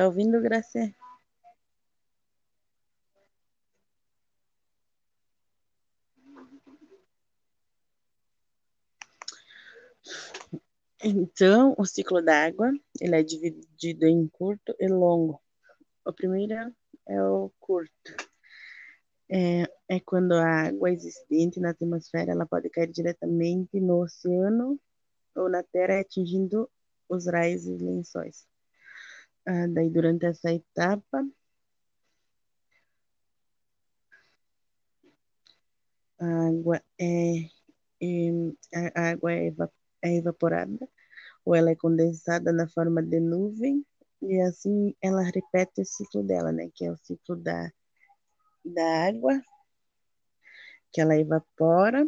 Tá ouvindo, Gracia? Então, o ciclo da água, ele é dividido em curto e longo. O primeiro é o curto. É, é quando a água existente na atmosfera ela pode cair diretamente no oceano ou na terra, atingindo os raios e lençóis. Ah, daí, durante essa etapa, a água é, é a água é, é evaporada ou ela é condensada na forma de nuvem e assim ela repete o ciclo dela, né? Que é o ciclo da, da água, que ela evapora,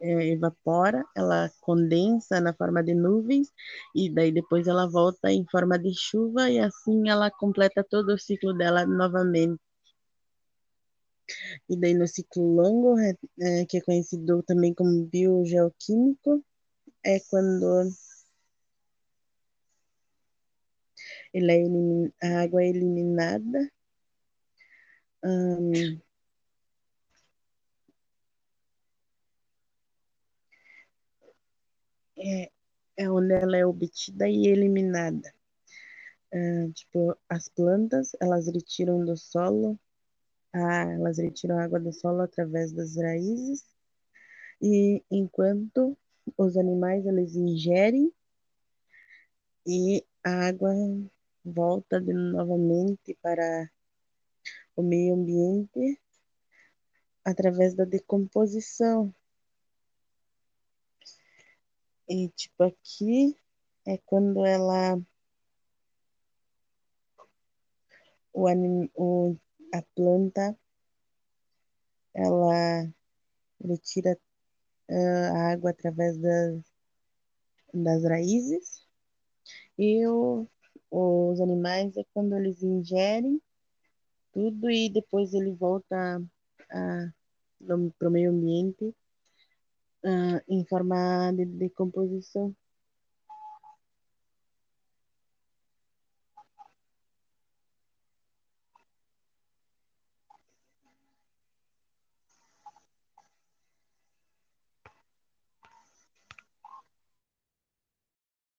é, evapora, ela condensa na forma de nuvens e daí depois ela volta em forma de chuva e assim ela completa todo o ciclo dela novamente. E daí no ciclo longo, é, que é conhecido também como biogeoquímico, é quando ele é a água é eliminada. Hum, é, é onde ela é obtida e eliminada. Uh, tipo, as plantas, elas retiram do solo, ah, elas retiram a água do solo através das raízes, e enquanto os animais, eles ingerem, e a água volta de novamente para o meio ambiente através da decomposição. E tipo aqui é quando ela o, anim, o a planta ela retira uh, a água através das, das raízes. E o, os animais é quando eles ingerem tudo e depois ele volta para o meio ambiente uh, em forma de decomposição.